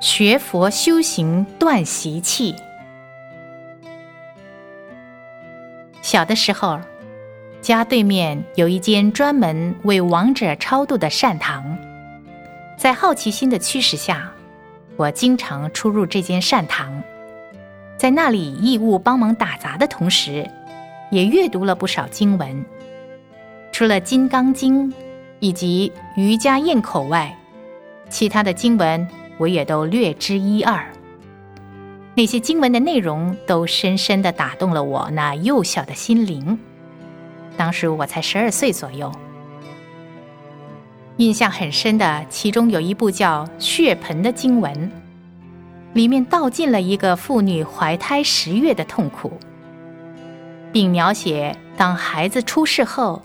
学佛修行断习气。小的时候，家对面有一间专门为亡者超度的善堂，在好奇心的驱使下，我经常出入这间善堂，在那里义务帮忙打杂的同时，也阅读了不少经文。除了《金刚经》以及《瑜伽咽口》外，其他的经文我也都略知一二。那些经文的内容都深深的打动了我那幼小的心灵。当时我才十二岁左右，印象很深的，其中有一部叫《血盆》的经文，里面道尽了一个妇女怀胎十月的痛苦，并描写当孩子出世后。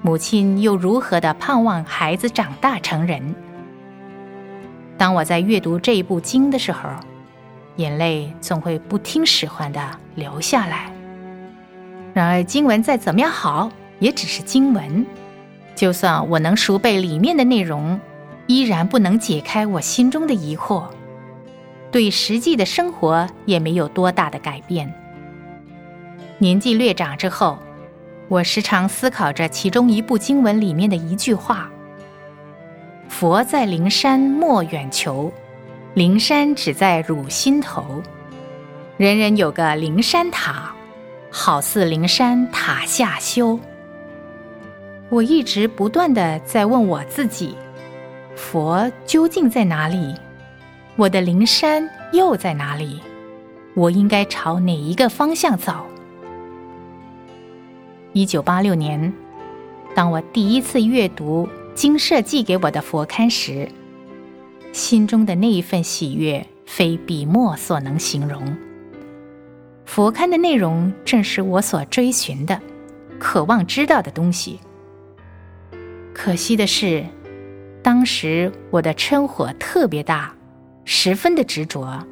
母亲又如何的盼望孩子长大成人？当我在阅读这一部经的时候，眼泪总会不听使唤的流下来。然而，经文再怎么样好，也只是经文。就算我能熟背里面的内容，依然不能解开我心中的疑惑，对实际的生活也没有多大的改变。年纪略长之后。我时常思考着其中一部经文里面的一句话：“佛在灵山莫远求，灵山只在汝心头。人人有个灵山塔，好似灵山塔下修。”我一直不断的在问我自己：佛究竟在哪里？我的灵山又在哪里？我应该朝哪一个方向走？一九八六年，当我第一次阅读经社寄给我的佛龛时，心中的那一份喜悦非笔墨所能形容。佛龛的内容正是我所追寻的、渴望知道的东西。可惜的是，当时我的嗔火特别大，十分的执着，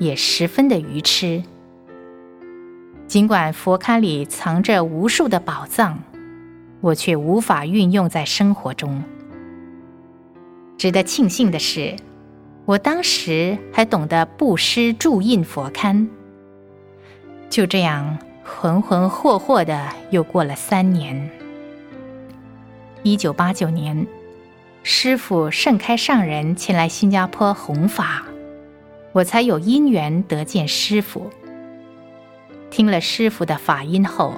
也十分的愚痴。尽管佛龛里藏着无数的宝藏，我却无法运用在生活中。值得庆幸的是，我当时还懂得布施注印佛龛。就这样浑浑霍霍的又过了三年。一九八九年，师父盛开上人前来新加坡弘法，我才有因缘得见师父。听了师傅的法音后，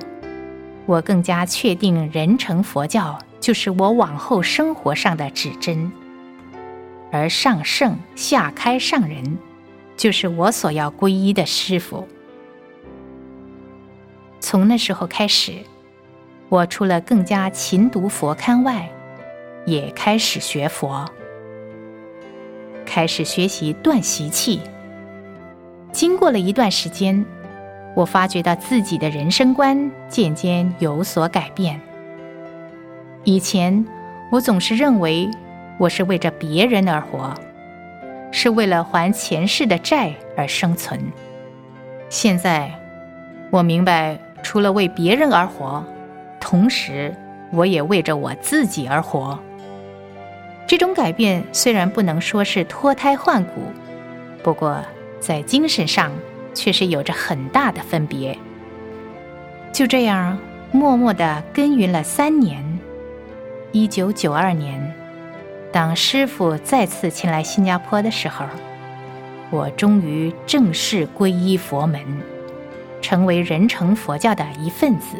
我更加确定人成佛教就是我往后生活上的指针，而上圣下开上人就是我所要皈依的师傅。从那时候开始，我除了更加勤读佛刊外，也开始学佛，开始学习断习气。经过了一段时间。我发觉到自己的人生观渐渐有所改变。以前，我总是认为我是为着别人而活，是为了还前世的债而生存。现在，我明白，除了为别人而活，同时我也为着我自己而活。这种改变虽然不能说是脱胎换骨，不过在精神上。却是有着很大的分别。就这样，默默的耕耘了三年。一九九二年，当师傅再次前来新加坡的时候，我终于正式皈依佛门，成为人成佛教的一份子。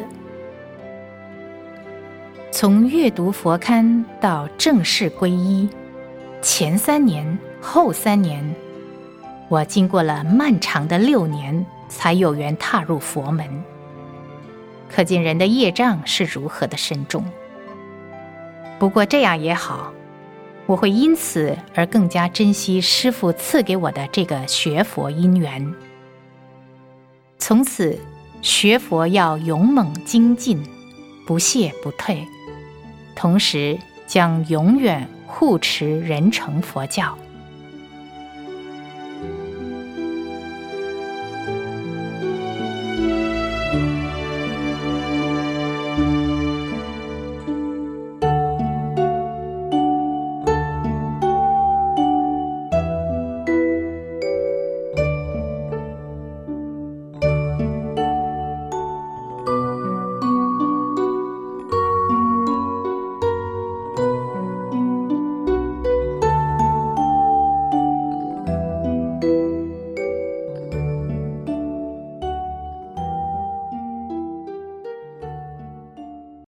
从阅读佛刊到正式皈依，前三年，后三年。我经过了漫长的六年，才有缘踏入佛门。可见人的业障是如何的深重。不过这样也好，我会因此而更加珍惜师父赐给我的这个学佛因缘。从此，学佛要勇猛精进，不懈不退，同时将永远护持人成佛教。